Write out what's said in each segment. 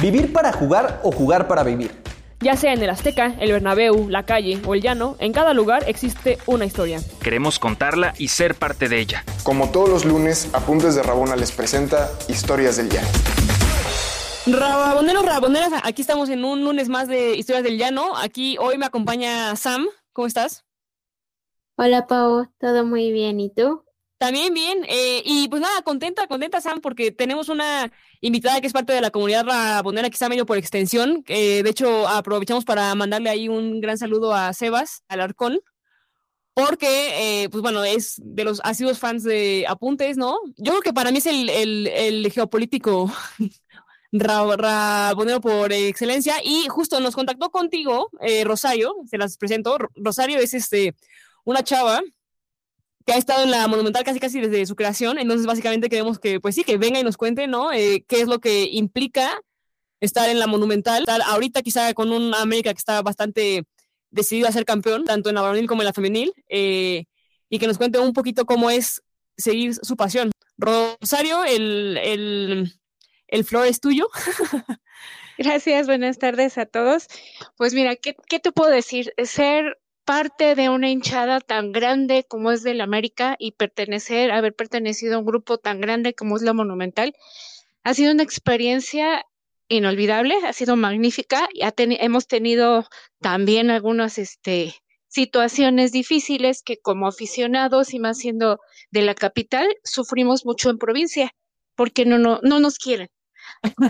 Vivir para jugar o jugar para vivir. Ya sea en el Azteca, el Bernabéu, la calle o el llano, en cada lugar existe una historia. Queremos contarla y ser parte de ella. Como todos los lunes, Apuntes de Rabona les presenta Historias del Llano. Raboneros, raboneras, aquí estamos en un lunes más de Historias del Llano. Aquí hoy me acompaña Sam. ¿Cómo estás? Hola Pau, todo muy bien. ¿Y tú? También bien, eh, y pues nada, contenta, contenta Sam, porque tenemos una invitada que es parte de la comunidad rabonera, quizá medio por extensión. de hecho, aprovechamos para mandarle ahí un gran saludo a Sebas Alarcón, porque, eh, pues bueno, es de los asiduos fans de Apuntes, ¿no? Yo creo que para mí es el, el, geopolítico rabonero por excelencia, y justo nos contactó contigo, eh, Rosario, se las presento. Rosario es este una chava que ha estado en la Monumental casi casi desde su creación, entonces básicamente queremos que, pues sí, que venga y nos cuente, ¿no? Eh, qué es lo que implica estar en la Monumental, ahorita quizá con un América que está bastante decidido a ser campeón, tanto en la varonil como en la femenil, eh, y que nos cuente un poquito cómo es seguir su pasión. Rosario, el, el, el flor es tuyo. Gracias, buenas tardes a todos. Pues mira, ¿qué, qué te puedo decir? Ser parte de una hinchada tan grande como es del América y pertenecer, haber pertenecido a un grupo tan grande como es la Monumental, ha sido una experiencia inolvidable, ha sido magnífica. y hemos tenido también algunas este, situaciones difíciles que como aficionados y más siendo de la capital, sufrimos mucho en provincia porque no, no, no nos quieren.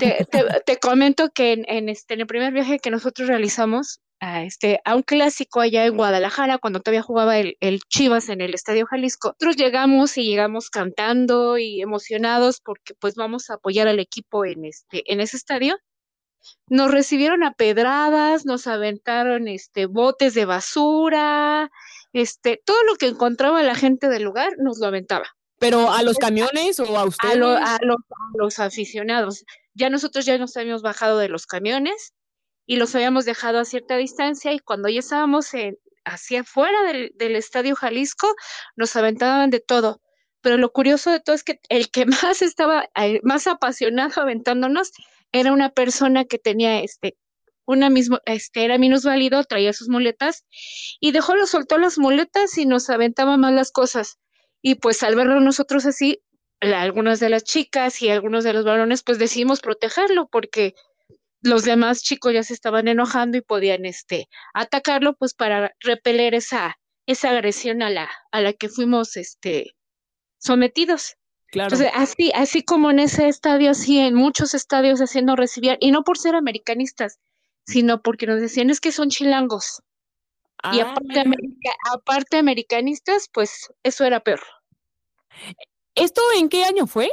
Te, te, comento que en, en, este, en el primer viaje que nosotros realizamos, a, este, a un clásico allá en Guadalajara, cuando todavía jugaba el, el, Chivas en el Estadio Jalisco. Nosotros llegamos y llegamos cantando y emocionados porque pues vamos a apoyar al equipo en, este, en ese estadio. Nos recibieron a pedradas, nos aventaron este, botes de basura, este, todo lo que encontraba la gente del lugar nos lo aventaba. ¿Pero a los camiones o a ustedes? A, a, los, a los aficionados. Ya nosotros ya nos habíamos bajado de los camiones y los habíamos dejado a cierta distancia y cuando ya estábamos hacia afuera del, Estadio Jalisco, nos aventaban de todo. Pero lo curioso de todo es que el que más estaba, eh, más apasionado aventándonos, era una persona que tenía este, una misma, este, era minusválido, traía sus muletas, y dejó, lo soltó las muletas y nos aventaba más las cosas. Y pues al verlo nosotros así, algunas de las chicas y algunos de los varones, pues decidimos protegerlo porque los demás chicos ya se estaban enojando y podían este atacarlo pues para repeler esa esa agresión a la a la que fuimos este sometidos. Claro. Entonces, así así como en ese estadio así en muchos estadios haciendo recibir y no por ser americanistas, sino porque nos decían es que son chilangos. y Ah, aparte, america- aparte americanistas, pues eso era peor. ¿Esto en qué año fue?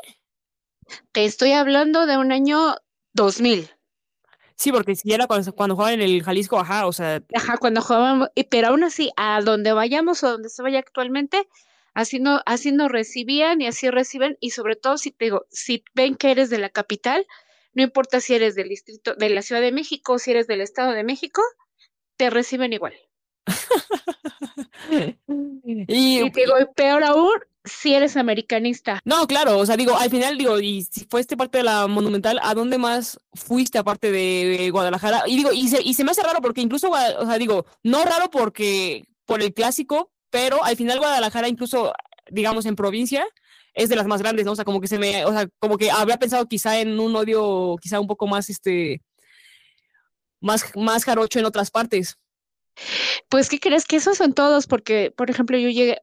Te estoy hablando de un año 2000. Sí, porque si era cuando, cuando jugaban en el Jalisco, ajá, o sea, Ajá, cuando jugábamos, y- pero aún así, a donde vayamos o donde se vaya actualmente, así, no, así nos recibían y así reciben, y sobre todo si te digo, si ven que eres de la capital, no importa si eres del distrito, de la Ciudad de México o si eres del Estado de México, te reciben igual. y, Y te digo, y peor aún, si eres americanista. no, claro, o sea, digo, al final, digo, y si fuiste parte de la Monumental, ¿a dónde más fuiste aparte de, de Guadalajara? Y digo, y se, y se me hace raro porque incluso, o sea, digo, no raro porque, por el clásico, pero al final Guadalajara, incluso, digamos, en provincia, es de las más grandes, ¿no? O sea, como que se me, o sea, como que habría pensado quizá en un odio, quizá un poco más, este, más, más jarocho en otras partes. Pues, ¿qué crees? Que esos son todos, porque, por ejemplo, yo llegué,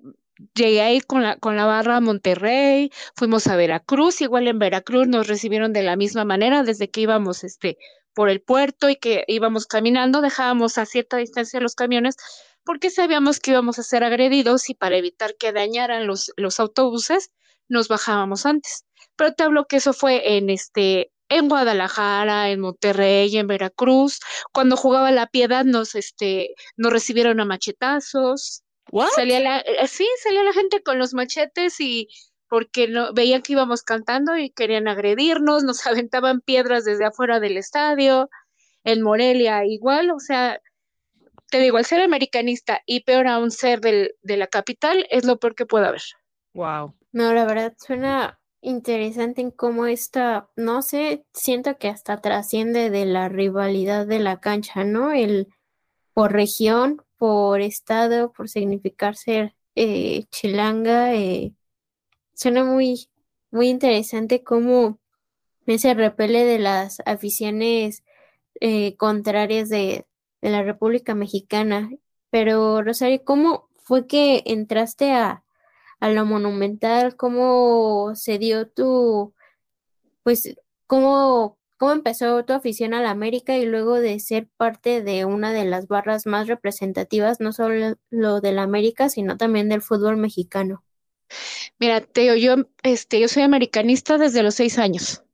llegué ahí con la, con la barra a Monterrey, fuimos a Veracruz, igual en Veracruz nos recibieron de la misma manera, desde que íbamos este, por el puerto y que íbamos caminando, dejábamos a cierta distancia los camiones, porque sabíamos que íbamos a ser agredidos y para evitar que dañaran los, los autobuses, nos bajábamos antes. Pero te hablo que eso fue en este, en Guadalajara, en Monterrey, en Veracruz. Cuando jugaba la piedad nos, este, nos recibieron a machetazos. ¿What? Salía la, eh, sí, salía la gente con los machetes y porque no, veían que íbamos cantando y querían agredirnos, nos aventaban piedras desde afuera del estadio, en Morelia igual, o sea, te digo, el ser americanista y peor aún ser del, de la capital es lo peor que puede haber. Wow. No, la verdad suena interesante en cómo esta, no sé, siento que hasta trasciende de la rivalidad de la cancha, ¿no? El por región, por estado, por significar ser eh, chilanga, eh, suena muy, muy interesante cómo ese repele de las aficiones eh, contrarias de, de la República Mexicana. Pero, Rosario, ¿cómo fue que entraste a, a lo monumental? ¿Cómo se dio tu, pues, cómo, cómo empezó tu afición a la América y luego de ser parte de una de las barras más representativas, no solo lo de la América, sino también del fútbol mexicano? Mira, Teo, yo, este, yo soy americanista desde los seis años.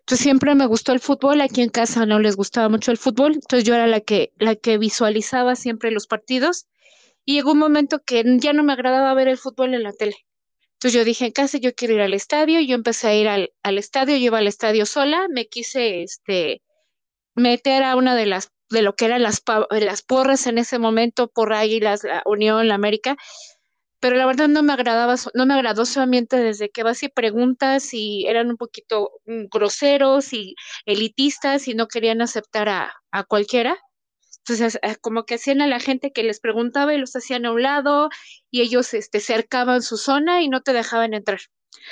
Entonces siempre me gustó el fútbol, aquí en casa no les gustaba mucho el fútbol, entonces yo era la que, la que visualizaba siempre los partidos y llegó un momento que ya no me agradaba ver el fútbol en la tele. Entonces yo dije, en casa yo quiero ir al estadio, yo empecé a ir al, al estadio, yo iba al estadio sola, me quise este, meter a una de las, de lo que eran las, las porras en ese momento, por Águilas, la Unión, la América, pero la verdad no me agradaba, no me agradó su ambiente desde que vas y preguntas y eran un poquito mm, groseros y elitistas y no querían aceptar a, a cualquiera. Entonces, eh, como que hacían a la gente que les preguntaba y los hacían a un lado y ellos este, cercaban su zona y no te dejaban entrar.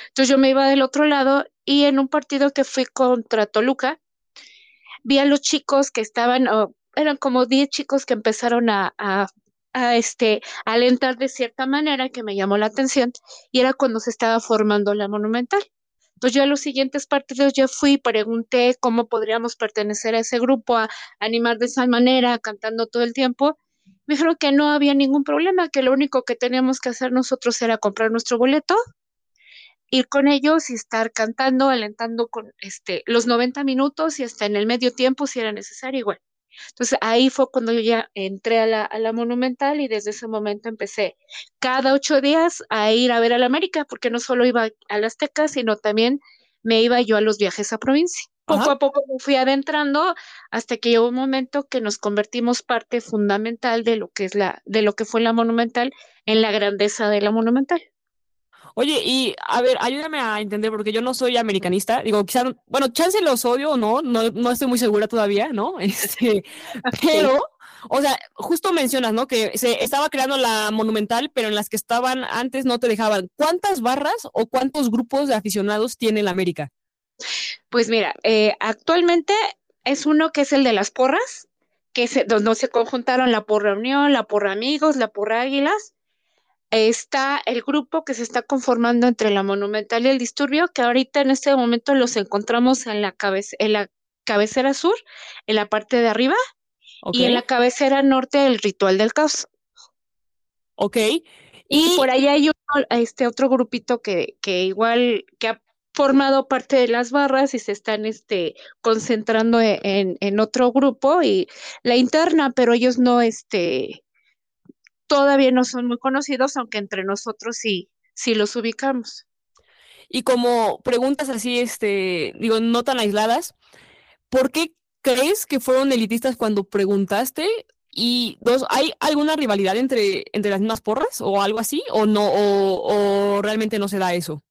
Entonces yo me iba del otro lado y en un partido que fui contra Toluca, vi a los chicos que estaban, oh, eran como 10 chicos que empezaron a, a, a, este, alentar de cierta manera que me llamó la atención y era cuando se estaba formando la monumental. Entonces yo a los siguientes partidos ya fui pregunté cómo podríamos pertenecer a ese grupo, a, animar de esa manera, cantando todo el tiempo. Me dijeron que no había ningún problema, que lo único que teníamos que hacer nosotros era comprar nuestro boleto, ir con ellos y estar cantando, alentando con este los 90 minutos y hasta en el medio tiempo si era necesario igual. Entonces ahí fue cuando yo ya entré a la, a la Monumental y desde ese momento empecé cada ocho días a ir a ver a la América, porque no solo iba a las Azteca, sino también me iba yo a los viajes a provincia. Poco Ajá. a poco me fui adentrando hasta que llegó un momento que nos convertimos parte fundamental de lo que es la, de lo que fue la Monumental en la grandeza de la Monumental. Oye, y a ver, ayúdame a entender, porque yo no soy americanista. Digo, quizá, bueno, chance los odio o no, no, no estoy muy segura todavía, ¿no? Este, pero, o sea, justo mencionas, ¿no? Que se estaba creando la Monumental, pero en las que estaban antes no te dejaban. ¿Cuántas barras o cuántos grupos de aficionados tiene la América? Pues mira, eh, actualmente es uno que es el de las porras, que se, donde se conjuntaron la porra Unión, la porra Amigos, la porra Águilas. Está el grupo que se está conformando entre la Monumental y el Disturbio, que ahorita en este momento los encontramos en la, cabece en la cabecera sur, en la parte de arriba, y en la cabecera norte el Ritual del Caos. ¿Ok? Y Y, por ahí hay uno- este otro grupito que, que igual que ha formado parte de las barras y se están este, concentrando e- en, en otro grupo y la interna, pero ellos no, este, todavía no son muy conocidos, aunque entre nosotros sí, sí los ubicamos. y como preguntas así, este, digo, no tan aisladas, ¿por qué crees que fueron elitistas cuando preguntaste? Y dos, ¿hay alguna rivalidad entre, entre las mismas porras o algo así? ¿O no? O, o realmente no se da eso?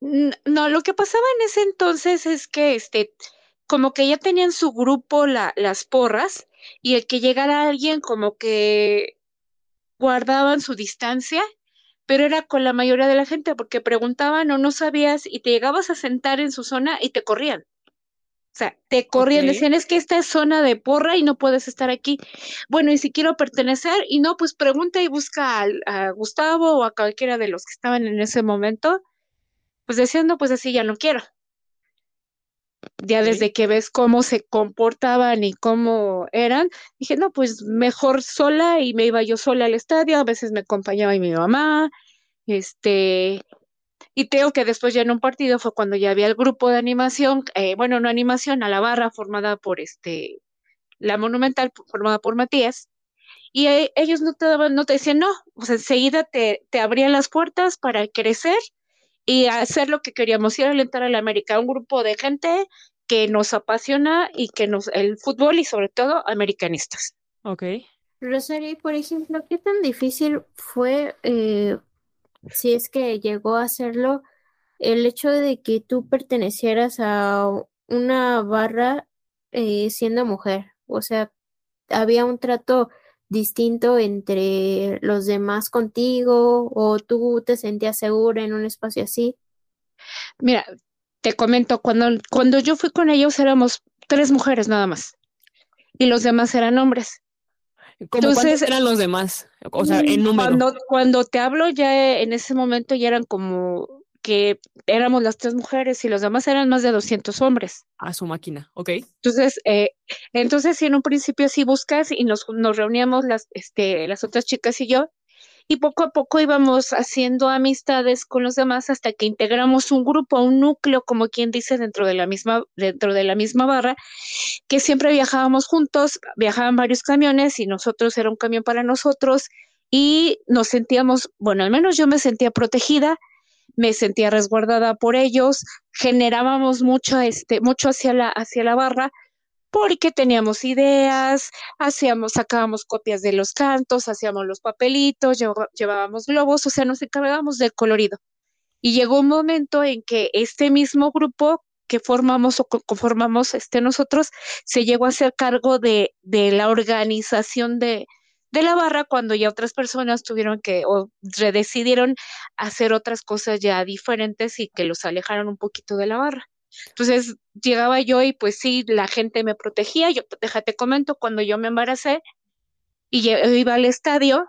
No, lo que pasaba en ese entonces es que este, como que ya tenían su grupo la, las porras y el que llegara alguien como que guardaban su distancia, pero era con la mayoría de la gente porque preguntaban o no sabías y te llegabas a sentar en su zona y te corrían. O sea, te corrían, decían, es que esta es zona de porra y no puedes estar aquí. Bueno, y si quiero pertenecer, y no, pues pregunta y busca al- a, Gustavo o a cualquiera de los que estaban en ese momento, pues decían, no, pues así ya no quiero. Ya desde que ves cómo se comportaban y cómo eran, dije, no, pues mejor sola y me iba yo sola al estadio, a veces me acompañaba mi mamá, este, y creo que después ya en un partido fue cuando ya había el grupo de animación, eh, bueno, no animación, a la barra formada por este, la Monumental formada por Matías, y ellos no te daban, no te decían no, o sea, enseguida te, te abrían las puertas para crecer y hacer lo que queríamos, ir a alentar a la América, un grupo de gente que nos apasiona y que nos, el fútbol y sobre todo americanistas. Ok. Rosario, y por ejemplo, ¿qué tan difícil fue, eh, si es que llegó a hacerlo, el hecho de que tú pertenecieras a una barra eh, siendo mujer, o sea, había un trato distinto entre los demás contigo o tú te sentías segura en un espacio así? Mira, te comento, cuando, cuando yo fui con ellos éramos tres mujeres nada más y los demás eran hombres. Entonces eran los demás? O sea, en número. Cuando, cuando te hablo ya en ese momento ya eran como que éramos las tres mujeres y los demás eran más de 200 hombres. A su máquina, ok. Entonces, eh, entonces en un principio sí buscas y nos, nos reuníamos las, este, las otras chicas y yo, y poco a poco íbamos haciendo amistades con los demás hasta que integramos un grupo, un núcleo, como quien dice, dentro de la misma, dentro de la misma barra, que siempre viajábamos juntos, viajaban varios camiones y nosotros era un camión para nosotros y nos sentíamos, bueno, al menos yo me sentía protegida me sentía resguardada por ellos, generábamos mucho, este, mucho hacia la, hacia la barra, porque teníamos ideas, hacíamos, sacábamos copias de los cantos, hacíamos los papelitos, llevábamos globos, o sea, nos encargábamos del colorido. Y llegó un momento en que este mismo grupo que formamos o conformamos este nosotros se llegó a hacer cargo de, de la organización de, de la barra cuando ya otras personas tuvieron que o decidieron hacer otras cosas ya diferentes y que los alejaron un poquito de la barra. Entonces llegaba yo y pues sí, la gente me protegía. Yo, déjate comento, cuando yo me embaracé y iba al estadio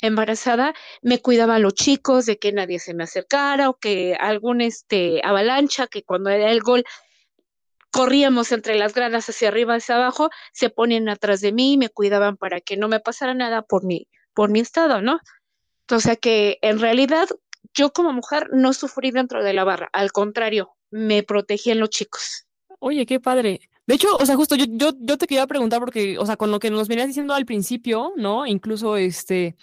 embarazada, me cuidaba a los chicos de que nadie se me acercara o que algún este avalancha, que cuando era el gol corríamos entre las gradas hacia arriba, hacia abajo, se ponían atrás de mí, me cuidaban para que no me pasara nada por mi, por mi estado, ¿no? Entonces, que en realidad yo como mujer no sufrí dentro de la barra, al contrario, me protegían los chicos. Oye, qué padre. De hecho, o sea, justo yo, yo, yo te quería preguntar porque, o sea, con lo que nos venías diciendo al principio, ¿no? Incluso este,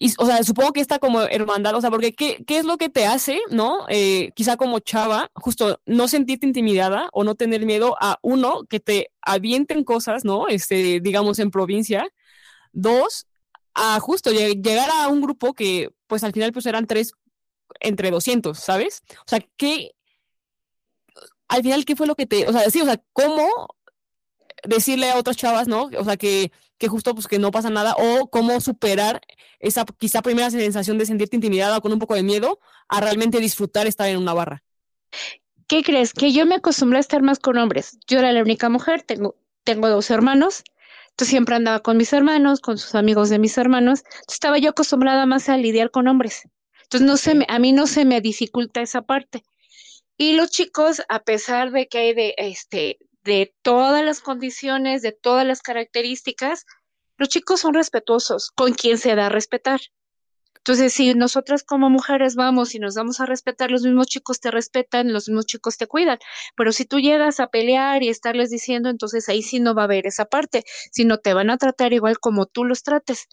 y, o sea, supongo que está como hermandad, o sea, porque ¿qué, qué es lo que te hace, ¿no? Eh, quizá como chava, justo no sentirte intimidada o no tener miedo a, uno, que te avienten cosas, ¿no? Este, digamos, en provincia. Dos, a justo llegar a un grupo que, pues al final, pues eran tres entre 200, ¿sabes? O sea, ¿qué, al final, ¿qué fue lo que te, o sea, sí, o sea, cómo decirle a otras chavas, ¿no? O sea, que que justo pues que no pasa nada o cómo superar esa quizá primera sensación de sentirte intimidada con un poco de miedo a realmente disfrutar estar en una barra. ¿Qué crees? Que yo me acostumbré a estar más con hombres. Yo era la única mujer, tengo, tengo dos hermanos, entonces siempre andaba con mis hermanos, con sus amigos de mis hermanos, estaba yo acostumbrada más a lidiar con hombres. Entonces no se me, a mí no se me dificulta esa parte. Y los chicos, a pesar de que hay de, este, de todas las condiciones, de todas las características, los chicos son respetuosos con quien se da a respetar. Entonces, si nosotras como mujeres vamos y nos damos a respetar, los mismos chicos te respetan, los mismos chicos te cuidan. Pero si tú llegas a pelear y estarles diciendo, entonces ahí sí no va a haber esa parte, sino te van a tratar igual como tú los trates.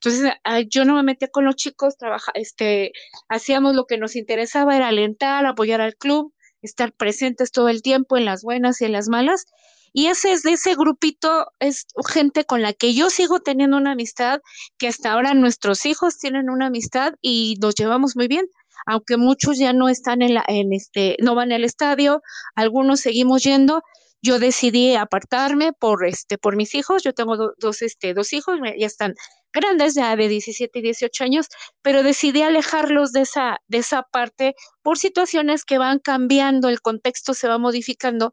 Entonces, yo no me metía con los chicos, trabaja, este, hacíamos lo que nos interesaba, era alentar, apoyar al club, estar presentes todo el tiempo en las buenas y en las malas. Y ese es de ese grupito, es gente con la que yo sigo teniendo una amistad, que hasta ahora nuestros hijos tienen una amistad y nos llevamos muy bien. Aunque muchos ya no están en la, en este, no van al estadio, algunos seguimos yendo. Yo decidí apartarme por este, por mis hijos. Yo tengo dos, este, dos hijos, ya están grandes, ya de 17 y 18 años, pero decidí alejarlos de esa, de esa parte por situaciones que van cambiando, el contexto se va modificando.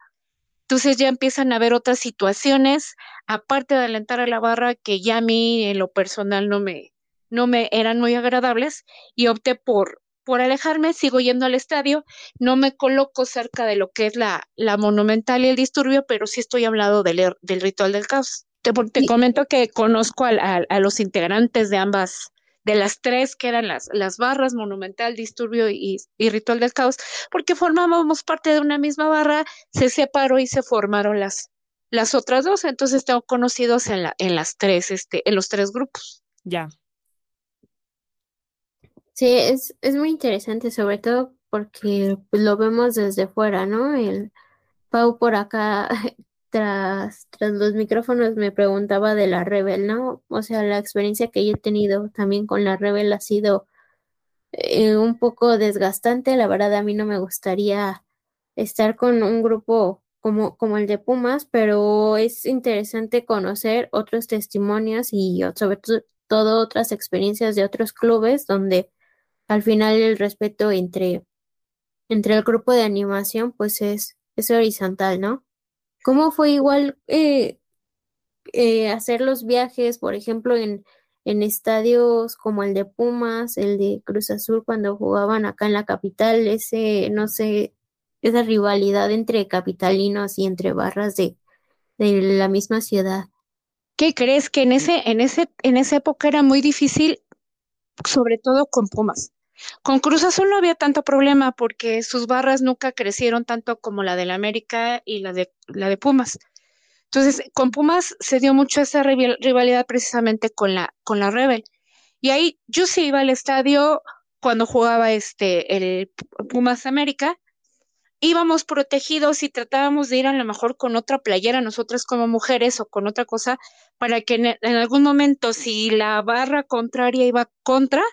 Entonces ya empiezan a haber otras situaciones, aparte de alentar a la barra, que ya a mí en lo personal no me, no me eran muy agradables, y opté por, por alejarme, sigo yendo al estadio, no me coloco cerca de lo que es la, la monumental y el disturbio, pero sí estoy hablando del, del ritual del caos. Te, comento que conozco a, los integrantes de ambas, de las tres que eran las, las barras, Monumental, Disturbio y, Ritual del Caos, porque formábamos parte de una misma barra, se separó y se formaron las, las otras dos, entonces tengo conocidos en, la, en las tres, este, en los tres grupos. Ya. Sí, es, es muy interesante, sobre todo porque lo vemos desde fuera, ¿no? El Pau por acá tras, los micrófonos me preguntaba de la Rebel, ¿no? O sea, la experiencia que yo he tenido también con la Rebel ha sido eh, un poco desgastante. La verdad, a mí no me gustaría estar con un grupo como, como el de Pumas, pero es interesante conocer otros testimonios y sobre todo otras experiencias de otros clubes donde al final el respeto entre, entre el grupo de animación pues es, es horizontal, ¿no? ¿Cómo fue igual eh, eh, hacer los viajes, por ejemplo, en, en estadios como el de Pumas, el de Cruz Azul, cuando jugaban acá en la capital, ese, no sé, esa rivalidad entre capitalinos y entre barras de, de la misma ciudad. ¿Qué crees que en ese, en ese, en esa época era muy difícil, sobre todo con Pumas? Con Cruz Azul no había tanto problema porque sus barras nunca crecieron tanto como la del América y la de la de Pumas. Entonces, con Pumas se dio mucho esa rivalidad precisamente con la, con la Rebel. Y ahí yo sí iba al estadio cuando jugaba este, el Pumas América, íbamos protegidos y tratábamos de ir a lo mejor con otra playera, nosotras como mujeres o con otra cosa, para que en, en algún momento, si la barra contraria iba contra,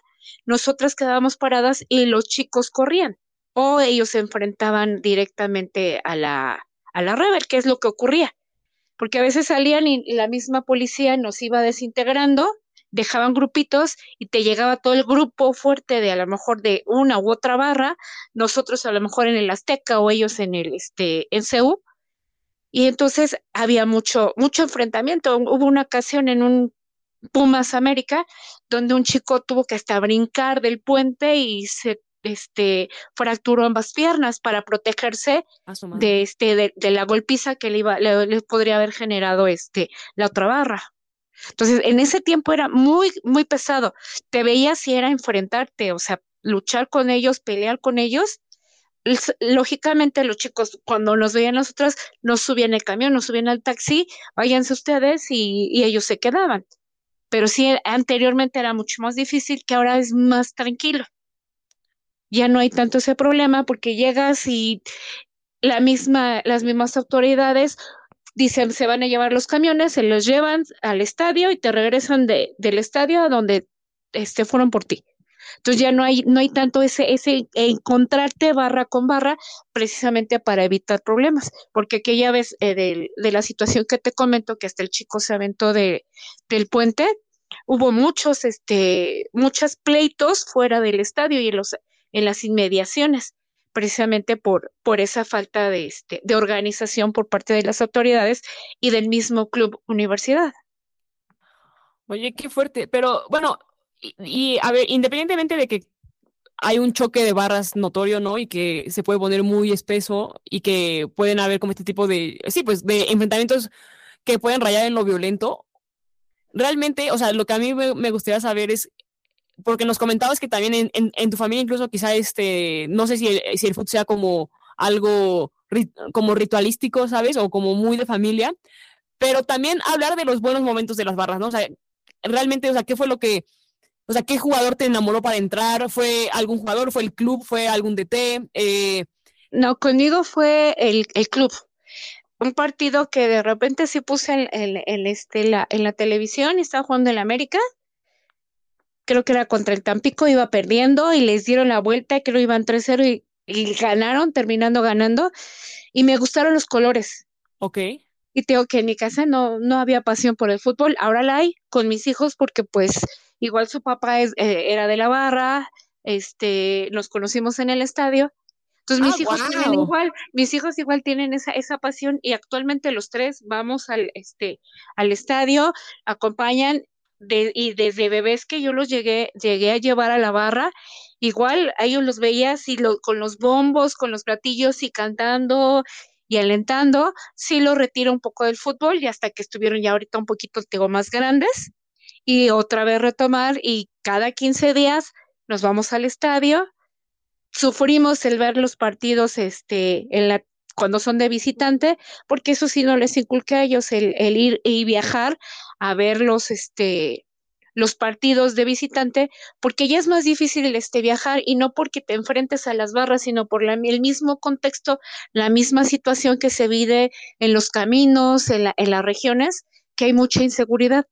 nosotras quedábamos paradas y los chicos corrían o ellos se enfrentaban directamente a la, a la rebel, que es lo que ocurría porque a veces salían y la misma policía nos iba desintegrando, dejaban grupitos y te llegaba todo el grupo fuerte de a lo mejor de una u otra barra, nosotros a lo mejor en el Azteca o ellos en el este en CEU. Y entonces había mucho mucho enfrentamiento. Hubo una ocasión en un Pumas América donde un chico tuvo que hasta brincar del puente y se este, fracturó ambas piernas para protegerse de, este, de, la golpiza que le, iba, le, podría haber generado este, la otra barra. Entonces, en ese tiempo era muy, muy pesado. Te veías si era enfrentarte, o sea, luchar con ellos, pelear con ellos. Lógicamente, los chicos, cuando nos veían nosotros, nos subían el camión, nos subían al taxi, váyanse ustedes y, y ellos se quedaban. Pero sí, anteriormente era mucho más difícil, que ahora es más tranquilo ya no hay tanto ese problema porque llegas y la misma, las mismas autoridades dicen se van a llevar los camiones, se los llevan al estadio y te regresan de, del estadio a donde este, fueron por ti. Entonces ya no hay, no hay tanto ese, ese encontrarte barra con barra precisamente para evitar problemas, porque aquella vez eh, de, de, la situación que te comento, que hasta el chico se aventó de, del puente, hubo muchos, este, muchos pleitos fuera del estadio y en los, en las inmediaciones, precisamente por, por esa falta de, este, de organización por parte de las autoridades y del mismo club universidad. Oye, qué fuerte, pero bueno, y, a ver, independientemente de que hay un choque de barras notorio, ¿no? Y que se puede poner muy espeso y que pueden haber como este tipo de, sí, pues de enfrentamientos que pueden rayar en lo violento. Realmente, o sea, lo que a mí me gustaría saber es porque nos comentabas que también en, tu familia incluso quizá este, no sé si el, si el sea como algo como ritualístico, ¿sabes? O como muy de familia, pero también hablar de los buenos momentos de las barras, ¿no? O sea, realmente, o sea, ¿qué fue lo que, o sea, qué jugador te enamoró para entrar? ¿Fue algún jugador? ¿Fue el club? ¿Fue algún DT? Eh... No, conmigo fue el, el club un partido que de repente sí puse en, en, este, la, en la televisión y estaba jugando en América creo que era contra el Tampico, iba perdiendo y les dieron la vuelta, creo que iban 3-0 y, y, ganaron, terminando ganando. Y me gustaron los colores. Ok. Y tengo que en mi casa no, no había pasión por el fútbol, ahora la hay con mis hijos porque pues igual su papá es, eh, era de la barra, este, nos conocimos en el estadio. Entonces mis ah, hijos tienen igual, mis hijos igual tienen esa, esa pasión y actualmente los tres vamos al, este, al estadio, acompañan y desde bebés que yo los llegué, llegué a llevar a la barra, igual a ellos los veía así con los bombos, con los platillos y cantando y alentando, sí lo retiro un poco del fútbol y hasta que estuvieron ya ahorita un poquito más grandes y otra vez retomar y cada 15 días nos vamos al estadio, sufrimos el ver los partidos este, en la cuando son de visitante, porque eso sí no les inculca a ellos el, el, ir y viajar a ver los, este, los partidos de visitante, porque ya es más difícil este viajar y no porque te enfrentes a las barras, sino por el mismo contexto, la misma situación que se vive en los caminos, en, en las regiones, que hay mucha inseguridad.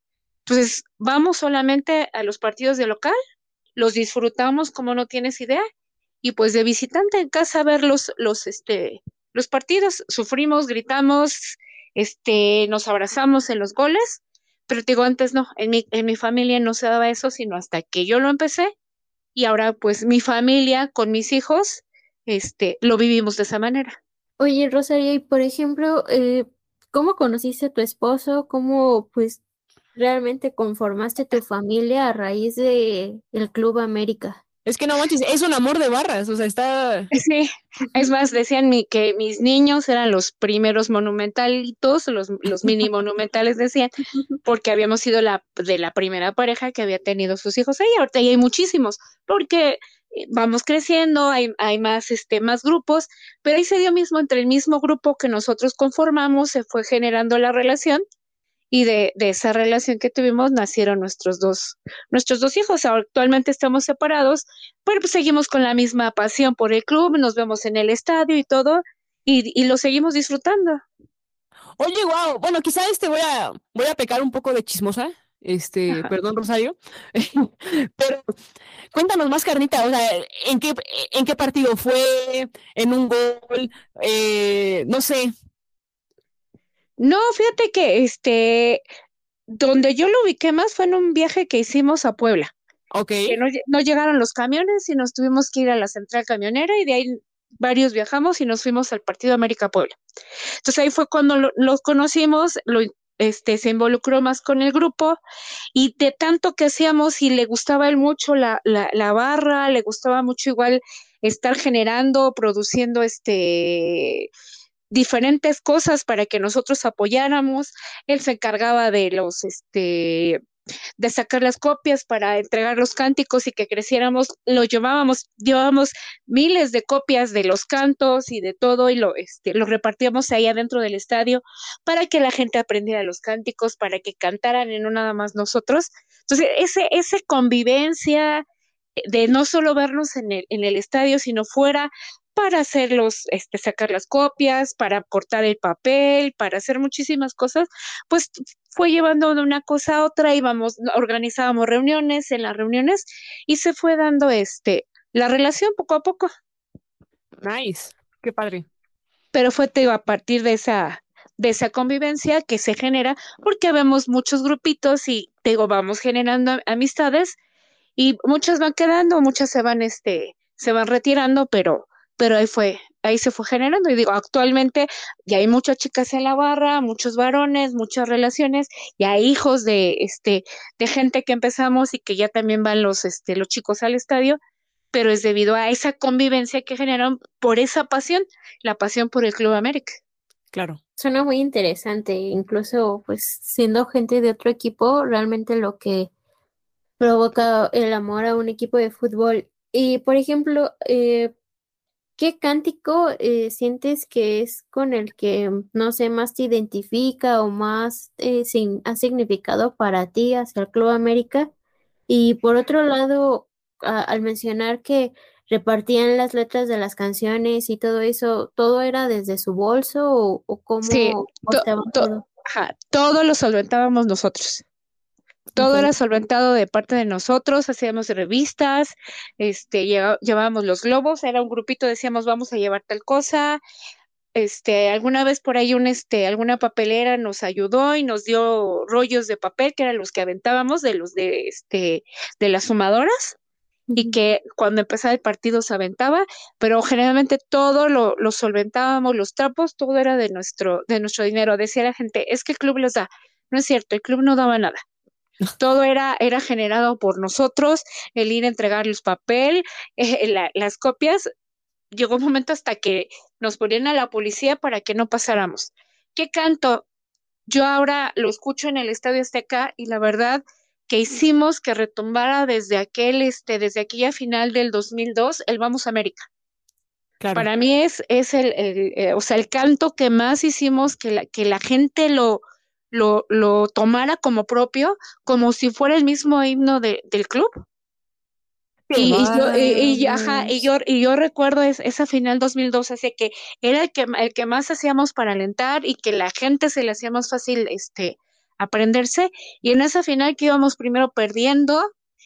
Entonces, vamos solamente a los partidos de local, los disfrutamos como no tienes idea. Y pues de visitante en casa ver los, los, este, los partidos, sufrimos, gritamos, este, nos abrazamos en los goles, pero digo, antes no, en mi, en mi familia no se daba eso, sino hasta que yo lo empecé y ahora pues mi familia con mis hijos, este, lo vivimos de esa manera. Oye, Rosario, y por ejemplo, eh, ¿cómo conociste a tu esposo? ¿Cómo pues realmente conformaste tu familia a raíz de el Club América? Es que no manches, es un amor de barras, o sea, está... Sí, es más, decían mi, que mis niños eran los primeros monumentalitos, los, los mini monumentales decían, porque habíamos sido la de la primera pareja que había tenido sus hijos ahí, ahorita ya hay muchísimos, porque eh, vamos creciendo, hay, hay más, este, más grupos, pero ahí se dio mismo entre el mismo grupo que nosotros conformamos, se fue generando la relación y de, de, esa relación que tuvimos nacieron nuestros dos, nuestros dos hijos. Actualmente estamos separados, pero pues seguimos con la misma pasión por el club, nos vemos en el estadio y todo, y, y lo seguimos disfrutando. Oye, wow, bueno, quizá este voy a, voy a pecar un poco de chismosa, este, Ajá. perdón, Rosario, pero cuéntanos más, Carnita, o sea, ¿en qué, en qué partido fue? ¿En un gol? Eh, no sé, no, fíjate que este, donde yo lo ubiqué más fue en un viaje que hicimos a Puebla. Ok. Que no, no, llegaron los camiones y nos tuvimos que ir a la central camionera y de ahí varios viajamos y nos fuimos al Partido América Puebla. Entonces ahí fue cuando lo, los conocimos, lo, este, se involucró más con el grupo y de tanto que hacíamos y le gustaba él mucho la, la, la barra, le gustaba mucho igual estar generando, produciendo este diferentes cosas para que nosotros apoyáramos. Él se encargaba de los, este, de sacar las copias para entregar los cánticos y que creciéramos, lo llevábamos, llevábamos miles de copias de los cantos y de todo y lo, este, lo repartíamos ahí adentro del estadio para que la gente aprendiera los cánticos, para que cantaran y no nada más nosotros. Entonces, ese, esa convivencia de no solo vernos en el, en el estadio, sino fuera para hacerlos, este, sacar las copias, para cortar el papel, para hacer muchísimas cosas, pues fue llevando de una cosa a otra, íbamos, organizábamos reuniones, en las reuniones, y se fue dando este, la relación poco a poco. Nice, qué padre. Pero fue, te digo, a partir de esa, de esa convivencia que se genera, porque vemos muchos grupitos y, te digo, vamos generando amistades, y muchas van quedando, muchas se van, este, se van retirando, pero pero ahí fue, ahí se fue generando. Y digo, actualmente ya hay muchas chicas en la barra, muchos varones, muchas relaciones, y hay hijos de este, de gente que empezamos y que ya también van los, este, los chicos al estadio, pero es debido a esa convivencia que generaron por esa pasión, la pasión por el Club América. Claro. Suena muy interesante, incluso pues siendo gente de otro equipo, realmente lo que provoca el amor a un equipo de fútbol. Y por ejemplo, eh, ¿Qué cántico eh, sientes que es con el que, no sé, más te identifica o más eh, sin, ha significado para ti hacia el Club América? Y por otro lado, a, al mencionar que repartían las letras de las canciones y todo eso, ¿todo era desde su bolso o, o cómo sí, to, to, todo? Ajá, todo lo solventábamos nosotros. Todo okay. era solventado de parte de nosotros, hacíamos revistas, este, llevábamos los globos, era un grupito, decíamos, vamos a llevar tal cosa. Este, alguna vez por ahí un, este, alguna papelera nos ayudó y nos dio rollos de papel, que eran los que aventábamos de los de, este, de las sumadoras, y que cuando empezaba el partido se aventaba, pero generalmente todo lo, lo solventábamos, los trapos, todo era de nuestro, de nuestro dinero. Decía la gente, es que el club les da. No es cierto, el club no daba nada todo era, era generado por nosotros, el ir a entregarles papel, eh, la, las copias. Llegó un momento hasta que nos ponían a la policía para que no pasáramos. ¿Qué canto? Yo ahora lo escucho en el Estadio Azteca y la verdad que hicimos que retumbara desde aquel, este, desde aquella final del 2002, el Vamos a América. Claro. Para mí es, es el, eh, o sea, el canto que más hicimos, que la, que la gente lo, lo, lo tomara como propio, como si fuera el mismo himno de, del club. Y, y, yo, y, y, ajá, y, yo, y yo recuerdo es, esa final 2002, así que era el que, el que más hacíamos para alentar y que la gente se le hacía más fácil este, aprenderse. Y en esa final que íbamos primero perdiendo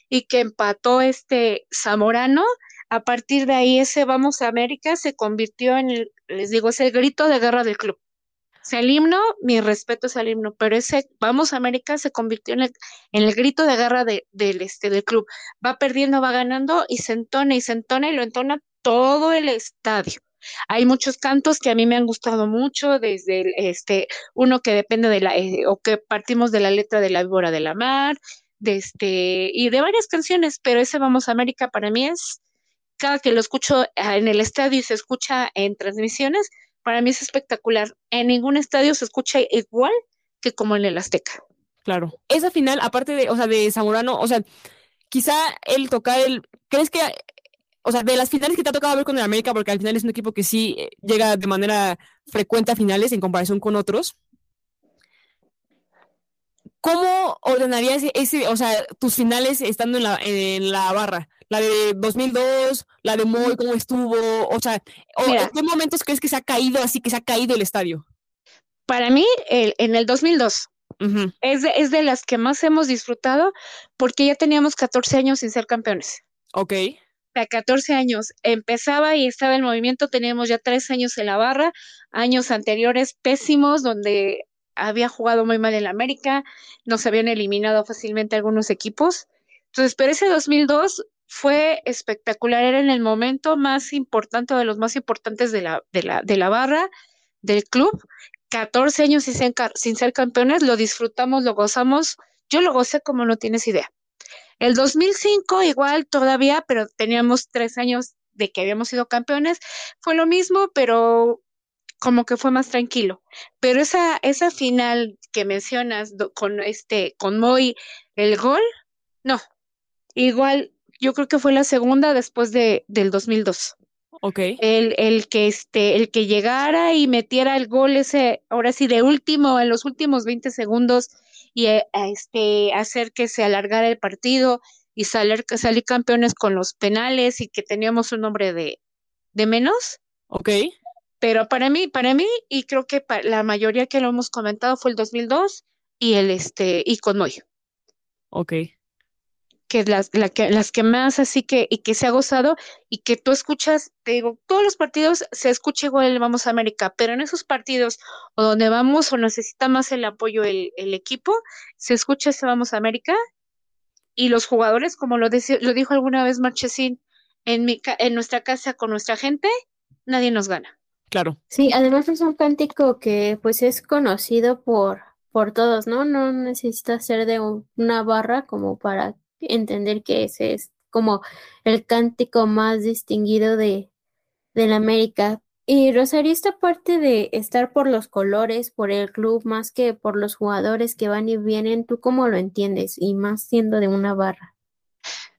y que empató este Zamorano. A partir de ahí ese Vamos a América se convirtió en, el, les digo, es el grito de guerra del club. O el himno, mi respeto es al himno, pero ese Vamos a América se convirtió en el, en el grito de guerra de, del, este, del club. Va perdiendo, va ganando y se entona y se entona y lo entona todo el estadio. Hay muchos cantos que a mí me han gustado mucho, desde el, este uno que depende de la eh, o que partimos de la letra de la víbora de la mar, de este y de varias canciones, pero ese Vamos a América para mí es cada que lo escucho ah, en el estadio y se escucha en transmisiones, para mí es espectacular. En ningún estadio se escucha igual que como en el Azteca. Claro. Esa final, aparte de, o sea, de Zamorano, o sea, quizá el tocar el, ¿crees que o sea, de las finales que te ha tocado ver con el América, porque al final es un equipo que sí eh, llega de manera frecuente a finales en comparación con otros. ¿Cómo ordenarías ese, o sea, tus finales estando en la, en la barra? La de 2002, la de Moy, ¿cómo estuvo? O sea, ¿en qué momentos crees que se ha caído así, que se ha caído el estadio? Para mí, el, en el 2002, es, de, es de las que más hemos disfrutado porque ya teníamos 14 años sin ser campeones. Ok a 14 años empezaba y estaba el movimiento, teníamos ya tres años en la barra, años anteriores pésimos donde había jugado muy mal en la América, nos habían eliminado fácilmente algunos equipos. Entonces, pero ese 2002 fue espectacular, era en el momento más importante, de los más importantes de la, de la, de la barra, del club. 14 años sin ser, campeones, lo disfrutamos, lo gozamos. Yo lo gocé como no tienes idea. El 2005 igual todavía, pero teníamos tres años de que habíamos sido campeones, fue lo mismo, pero como que fue más tranquilo. Pero esa, esa final que mencionas con este, con Moy, el gol, no. Igual, yo creo que fue la segunda después de, del 2002. Ok. El, el que este, el que llegara y metiera el gol ese, ahora sí, de último, en los últimos 20 segundos, y eh, este, hacer que se alargara el partido y salir, salir campeones con los penales y que teníamos un nombre de, de menos. Ok. Pero para mí, para mí, y creo que para la mayoría que lo hemos comentado fue el 2002 y el este, y con Moy. Ok que las, la que, las que más así que, y que se ha gozado, y que tú escuchas, te digo, todos los partidos se escucha igual el Vamos a América, pero en esos partidos o donde vamos o necesita más el apoyo el, el equipo, se escucha ese Vamos a América, y los jugadores, como lo, lo dijo alguna vez Marchesín, en, mi, en nuestra casa con nuestra gente, nadie nos gana. Claro. Sí, además es un cántico que pues es conocido por, por todos, ¿no? No necesita ser de una barra como para entender que ese es como el cántico más distinguido de, la América. Y Rosario, esta parte de estar por los colores, por el club, más que por los jugadores que van y vienen, ¿tú cómo lo entiendes? Y más siendo de una barra.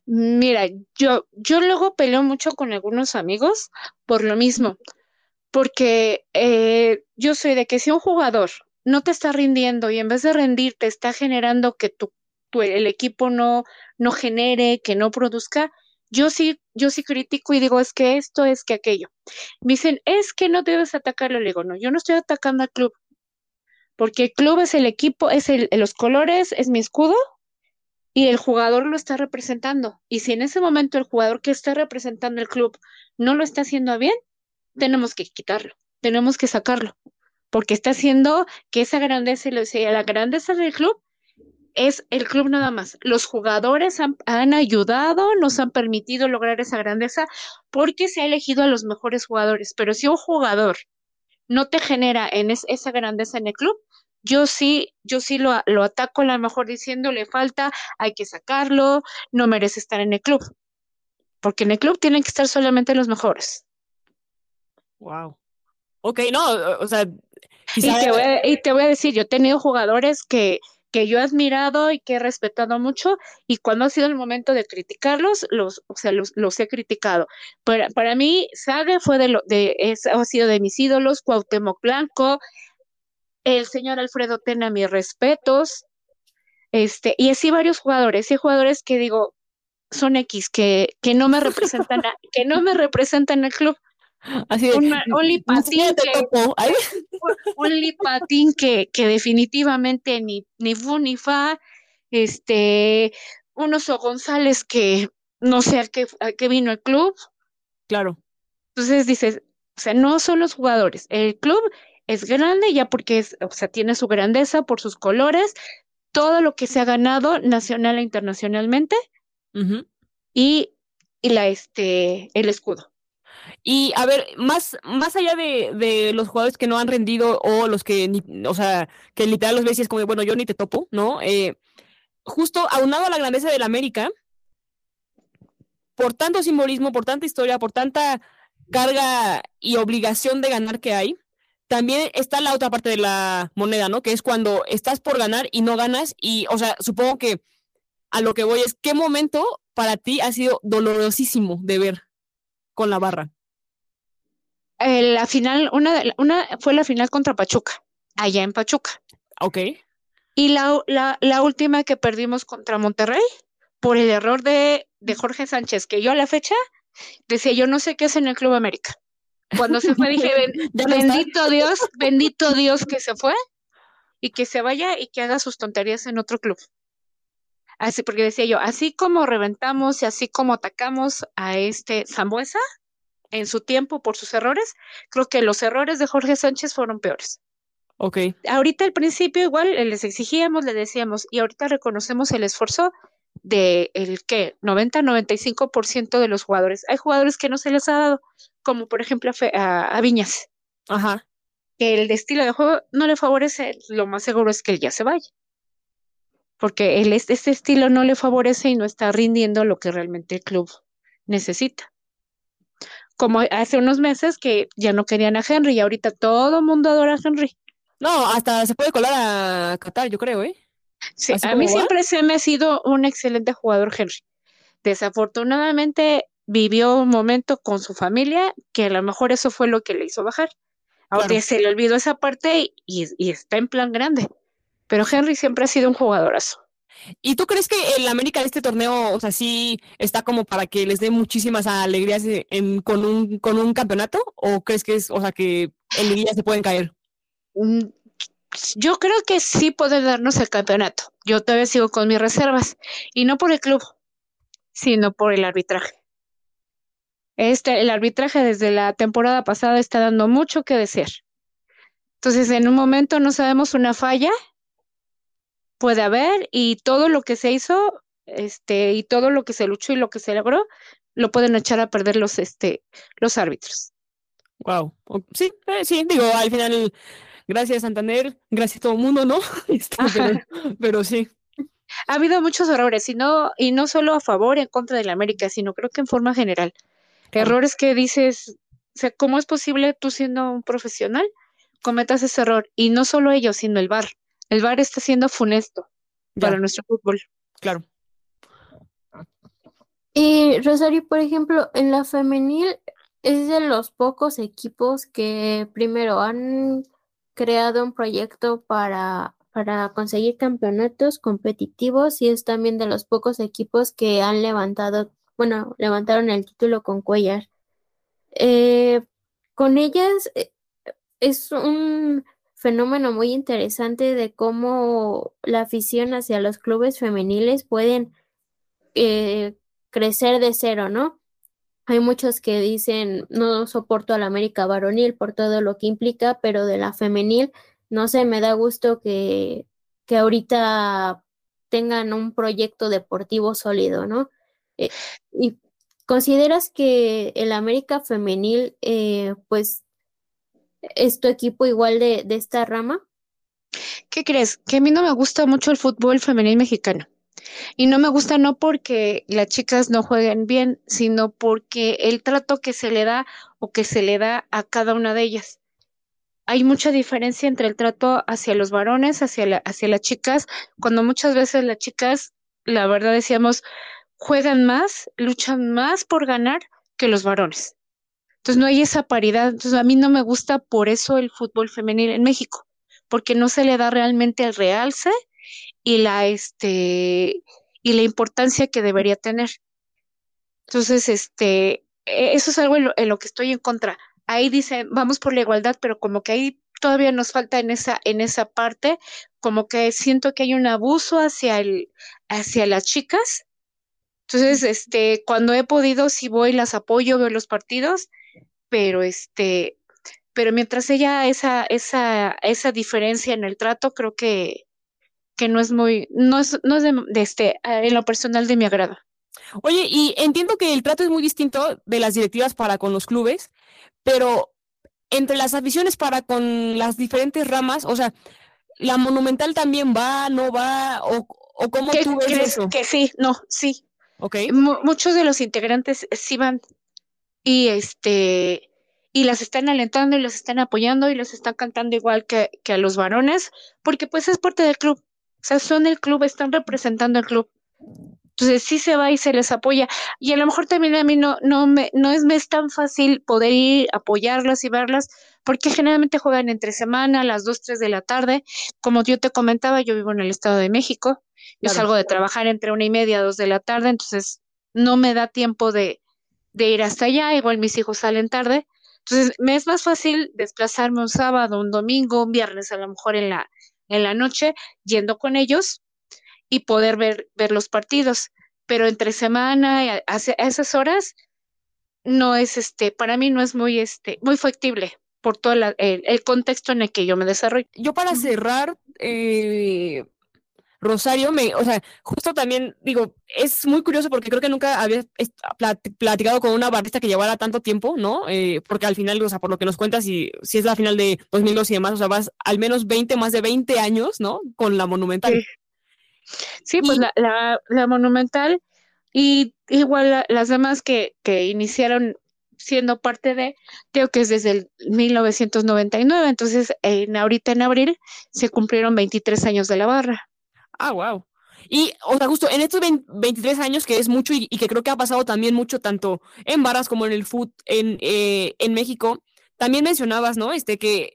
Mira, yo, yo luego peleo mucho con algunos amigos por lo mismo, porque eh, yo soy de que si un jugador no te está rindiendo y en vez de rendirte está generando que tu el equipo no, no genere, que no produzca, yo sí, yo sí critico y digo, es que esto, es que aquello. Me dicen, es que no debes atacarlo. Le digo, no, yo no estoy atacando al club, porque el club es el equipo, es el, los colores, es mi escudo, y el jugador lo está representando. Y si en ese momento el jugador que está representando el club no lo está haciendo bien, tenemos que quitarlo, tenemos que sacarlo, porque está haciendo que esa grandeza, la grandeza del club es el club nada más. Los jugadores han, ayudado, nos han permitido lograr esa grandeza porque se ha elegido a los mejores jugadores. Pero si un jugador no te genera en esa grandeza en el club, yo sí, yo sí lo, lo ataco a lo mejor diciendo le falta, hay que sacarlo, no merece estar en el club. Porque en el club tienen que estar solamente los mejores. Wow. Ok, no, o sea. Y, te voy y te voy a decir, yo he tenido jugadores que, que yo he admirado y que he respetado mucho y cuando ha sido el momento de criticarlos, los, o sea, los, he criticado. Para, para mí, Sage fue de, lo, de es, ha sido de mis ídolos, Cuauhtémoc Blanco, el señor Alfredo Tena, mis respetos, este, y así varios jugadores, y jugadores que digo, son X, que, que no me representan, que no me representan el club, Así de, un, lipatín, que, que, definitivamente ni, ni fu ni fa, este, un Oso González que no sé a qué, a qué vino el club. Claro. Entonces dices, o sea, no son los jugadores, el club es grande ya porque es, o sea, tiene su grandeza por sus colores, todo lo que se ha ganado nacional e internacionalmente y, y la este el escudo. Y a ver, más, más allá de, de los jugadores que no han rendido o los que, ni- o sea, que literal los ves y es como, bueno, yo ni te topo, ¿no? Eh, justo aunado a la grandeza del América, por tanto simbolismo, por tanta historia, por tanta carga y obligación de ganar que hay, también está la otra parte de la moneda, ¿no? Que es cuando estás por ganar y no ganas y, o sea, supongo que a lo que voy es, ¿qué momento para ti ha sido dolorosísimo de ver con la barra? Eh, la final, una, una fue la final contra Pachuca, allá en Pachuca. Ok. Y la, la, la última que perdimos contra Monterrey por el error de, de Jorge Sánchez, que yo a la fecha decía, yo no sé qué es en el Club América. Cuando se fue dije, "Ben- Ya no está. bendito Dios, bendito Dios que se fue y que se vaya y que haga sus tonterías en otro club. Así, porque decía yo, así como reventamos y así como atacamos a este Zambuesa en su tiempo por sus errores, creo que los errores de Jorge Sánchez fueron peores Ok. ahorita al principio igual eh, les exigíamos, le decíamos, y ahorita reconocemos el esfuerzo de el que 90-95% de los jugadores. Hay jugadores que no se les ha dado, como por ejemplo a, a- Viñas, Ajá. que el estilo de juego no le favorece, lo más seguro es que él ya se vaya. Porque el, este, este estilo no le favorece y no está rindiendo lo que realmente el club necesita. Como hace unos meses que ya no querían a Henry y ahorita todo el mundo adora a Henry. No, hasta se puede colar a Qatar, yo creo, ¿eh? Sí, Así a mí va. siempre se me ha sido un excelente jugador Henry. Desafortunadamente vivió un momento con su familia que a lo mejor eso fue lo que le hizo bajar. Ahora Claro. se le olvidó esa parte y, y está en plan grande. Pero Henry siempre ha sido un jugadorazo. ¿Y tú crees que el América de este torneo, o sea, sí está como para que les dé muchísimas alegrías eh, en, con un, con un campeonato? ¿O crees que es, o sea, que en liguilla se pueden caer? Mm, Yo creo que sí puede darnos el campeonato. Yo todavía sigo con mis reservas. Y no por el club, sino por el arbitraje. Este, el arbitraje desde la temporada pasada está dando mucho que desear. Entonces, en un momento no sabemos una falla, puede haber, y todo lo que se hizo, este, y todo lo que se luchó y lo que se logró, lo pueden echar a perder los, este, los árbitros. Wow. Sí, eh, sí, digo, al final, gracias Santander, gracias a todo el mundo, ¿no? Este, pero, pero sí. Ha habido muchos errores, y no, y no solo a favor y en contra de la América, sino creo que en forma general. Errores que dices, o sea, ¿cómo es posible tú siendo un profesional cometas ese error? Y no solo ellos, sino el VAR. El VAR está siendo funesto Ya, para nuestro fútbol. claro. Y Rosario, por ejemplo, en la femenil es de los pocos equipos que primero han creado un proyecto para, para conseguir campeonatos competitivos y es también de los pocos equipos que han levantado, bueno, levantaron el título con Cuellar. Eh, con ellas eh, es un fenómeno muy interesante de cómo la afición hacia los clubes femeniles pueden eh, crecer de cero, ¿no? Hay muchos que dicen, no soporto a la América varonil por todo lo que implica, pero de la femenil, no sé, me da gusto que, que ahorita tengan un proyecto deportivo sólido, ¿no? Eh, ¿y consideras que el América femenil, eh, pues, es tu equipo igual de, de esta rama? ¿Qué crees? Que a mí no me gusta mucho el fútbol femenil mexicano. Y no me gusta no porque las chicas no jueguen bien, sino porque el trato que se le da o que se le da a cada una de ellas. Hay mucha diferencia entre el trato hacia los varones, hacia hacia las chicas, cuando muchas veces las chicas, la verdad decíamos, juegan más, luchan más por ganar que los varones. Entonces no hay esa paridad. Entonces a mí no me gusta por eso el fútbol femenil en México, porque no se le da realmente el realce y la este y la importancia que debería tener. Entonces, este, e- eso es algo en lo, que estoy en contra. ahí dicen, vamos por la igualdad, pero como que ahí todavía nos falta en esa, en esa parte, como que siento que hay un abuso hacia el, hacia las chicas. Entonces, este, cuando he podido, si voy, las apoyo, veo los partidos, pero este, pero mientras ella esa, esa, esa diferencia en el trato, creo que, que no es muy, no es, no es de, este, en lo personal de mi agrado. Oye, y entiendo que el trato es muy distinto de las directivas para con los clubes, pero entre las aficiones para con las diferentes ramas, o sea, la monumental también va, no va, o, o cómo tú ves eso? Que sí, no, sí. Ok. muchos de los integrantes sí van y este y las están alentando y los están apoyando y los están cantando igual que, que a los varones, porque pues es parte del club. O sea, son el club, están representando el club. Entonces sí se va y se les apoya. Y a lo mejor también a mí no, no, me, no es, me es tan fácil poder ir, apoyarlas y verlas, porque generalmente juegan entre semana, a las 2, 3 de la tarde. Como yo te comentaba, yo vivo en el Estado de México. Yo salgo de trabajar entre una y media, dos de la tarde, entonces no me da tiempo de, de ir hasta allá. Igual mis hijos salen tarde. Entonces, me es más fácil desplazarme un sábado, un domingo, un viernes, a lo mejor en la, en la noche, yendo con ellos y poder ver, ver los partidos. Pero entre semana, a, esas horas, no es este, para mí no es muy, este, muy factible por todo el, el, contexto en el que yo me desarrollo. Yo para cerrar, eh, Rosario, me, o sea, justo también digo, es muy curioso porque creo que nunca había platicado con una barrista que llevara tanto tiempo, ¿no? Eh, porque al final, o sea, por lo que nos cuentas, si, si es la final de 2002 y demás, o sea, vas al menos 20, más de 20 años, ¿no? Con la Monumental. Sí, pues la, la, la, Monumental y igual las demás que, que iniciaron siendo parte de, creo que es desde el 1999, entonces en, ahorita en abril se cumplieron 23 años de la barra. Ah, wow. Y, o sea, justo en estos 23 años, que es mucho y, que creo que ha pasado también mucho, tanto en barras como en el foot en, eh, en México, también mencionabas, ¿no? Este, que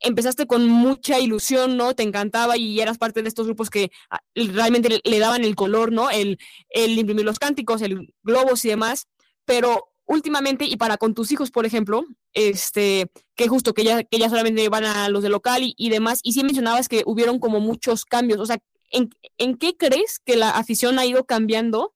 empezaste con mucha ilusión, ¿no? Te encantaba y eras parte de estos grupos que ah, realmente le, daban el color, ¿no? El, el imprimir los cánticos, el globos y demás, pero últimamente, y para con tus hijos, por ejemplo, este, que justo que ya, que ya solamente van a los de local y, y demás, y sí mencionabas que hubieron como muchos cambios, o sea, ¿en, qué crees que la afición ha ido cambiando,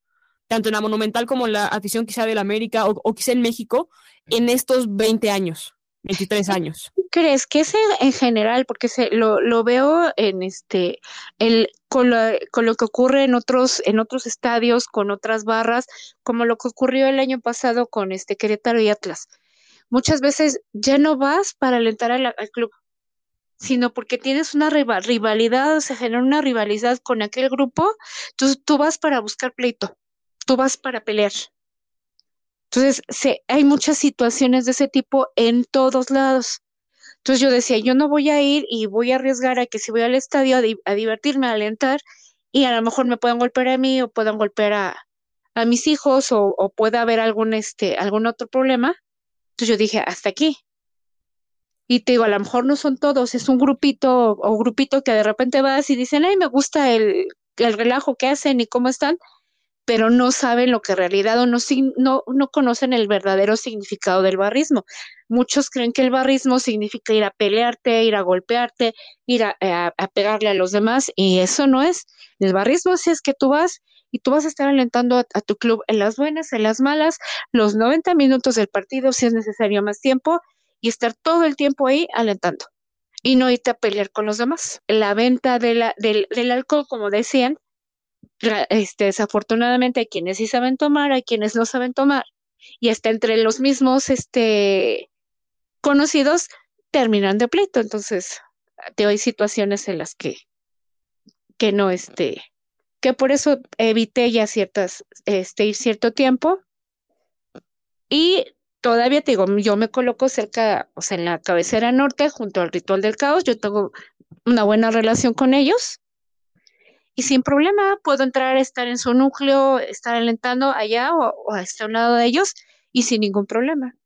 tanto en la Monumental como en la afición quizá del América o, quizá en México, en estos 20 años? 23 años. ¿Crees que es en, general? Porque se, lo, lo, veo en este, el, con, lo, con lo que ocurre en otros, en otros estadios, con otras barras, como lo que ocurrió el año pasado con este Querétaro y Atlas. Muchas veces ya no vas para alentar al club, sino porque tienes una rivalidad, se genera una rivalidad con aquel grupo, entonces tú vas para buscar pleito, tú vas para pelear. Entonces, hay muchas situaciones de ese tipo en todos lados. Entonces yo decía, yo no voy a ir y voy a arriesgar a que si voy al estadio a, divertirme, a alentar, y a lo mejor me puedan golpear a mí o puedan golpear a, a mis hijos o, o pueda haber algún, este, algún otro problema. Entonces yo dije, hasta aquí. Y te digo, a lo mejor no son todos, es un grupito o grupito que de repente vas y dicen, ay, me gusta el, el relajo que hacen y cómo están, pero no saben lo que en realidad o no, no, no conocen el verdadero significado del barrismo. Muchos creen que el barrismo significa ir a pelearte, ir a golpearte, ir a, a, pegarle a los demás, y eso no es. El barrismo sí es que tú vas y tú vas a estar alentando a, a, tu club en las buenas, en las malas, los 90 minutos del partido, si es necesario más tiempo, y estar todo el tiempo ahí alentando y no irte a pelear con los demás. La venta del, del alcohol, como decían, este, desafortunadamente hay quienes sí saben tomar, hay quienes no saben tomar, y hasta entre los mismos este, conocidos terminan de pleito. Entonces, te hay situaciones en las que, que no, este, que por eso evité ya ciertas, este, ir cierto tiempo. Y todavía te digo, yo me coloco cerca, o sea, en la cabecera norte, junto al ritual del caos, yo tengo una buena relación con ellos y sin problema puedo entrar, estar en su núcleo, estar alentando allá o, o a un lado de ellos y sin ningún problema.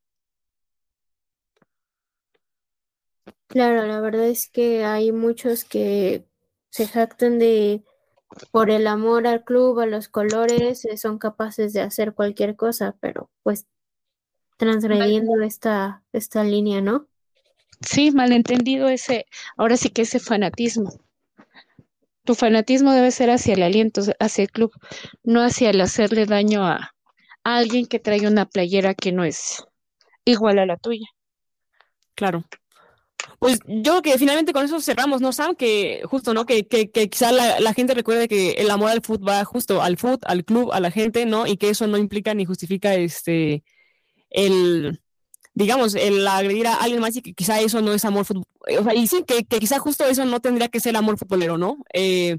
Claro, la verdad es que hay muchos que se jactan de, por el amor al club, a los colores, eh, son capaces de hacer cualquier cosa, pero pues transgrediendo esta, esta línea, ¿no? Sí, malentendido ese, ahora sí que ese fanatismo. Tu fanatismo debe ser hacia el aliento, hacia el club, no hacia el hacerle daño a, a alguien que trae una playera que no es igual a la tuya. Claro. Pues yo creo que finalmente con eso cerramos, ¿no, Sam? Que justo, ¿no? Que, que, que quizá la, la gente recuerde que el amor al fútbol va justo al fútbol, al club, a la gente, ¿no? Y que eso no implica ni justifica este el digamos, el agredir a alguien más y que quizá eso no es amor futbolero. Sea, y sí, que, que quizá justo eso no tendría que ser amor futbolero, ¿no? Eh,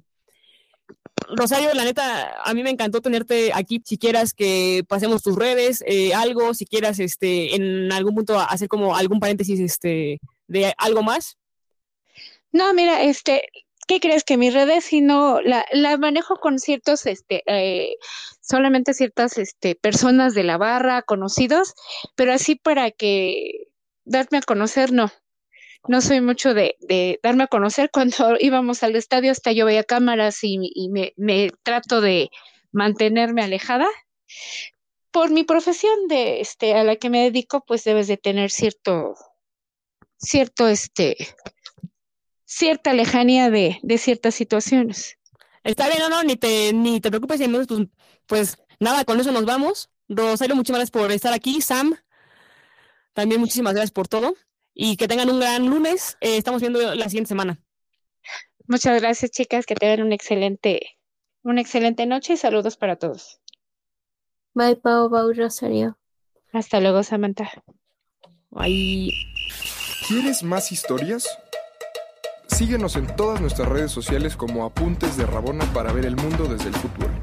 Rosario, la neta, a mí me encantó tenerte aquí. Si quieras que pasemos tus redes, eh, algo, si quieras, este, en algún punto hacer como algún paréntesis, este, de algo más. No, mira, este, ¿qué crees que mis redes si no la, la manejo con ciertos, este, eh, solamente ciertas, este, personas de la barra, conocidos, pero así para que darme a conocer, no. No soy mucho de, darme a conocer. Cuando íbamos al estadio, hasta yo veía cámaras y, me, trato de mantenerme alejada. Por mi profesión de, este, a la que me dedico, pues debes de tener cierto, cierto, este, cierta lejanía de, de ciertas situaciones. Está bien, no, no, ni te, ni te preocupes, y entonces, pues, pues nada, con eso nos vamos. Rosario, muchísimas gracias por estar aquí. Sam, también muchísimas gracias por todo. Y que tengan un gran lunes. Eh, estamos viendo la siguiente semana. Muchas gracias, chicas, que tengan un excelente, una excelente noche y saludos para todos. Bye, Pau, bye, Rosario. Hasta luego, Samantha. Ahí. ¿Quieres más historias? Síguenos en todas nuestras redes sociales como Apuntes de Rabona para ver el mundo desde el futuro.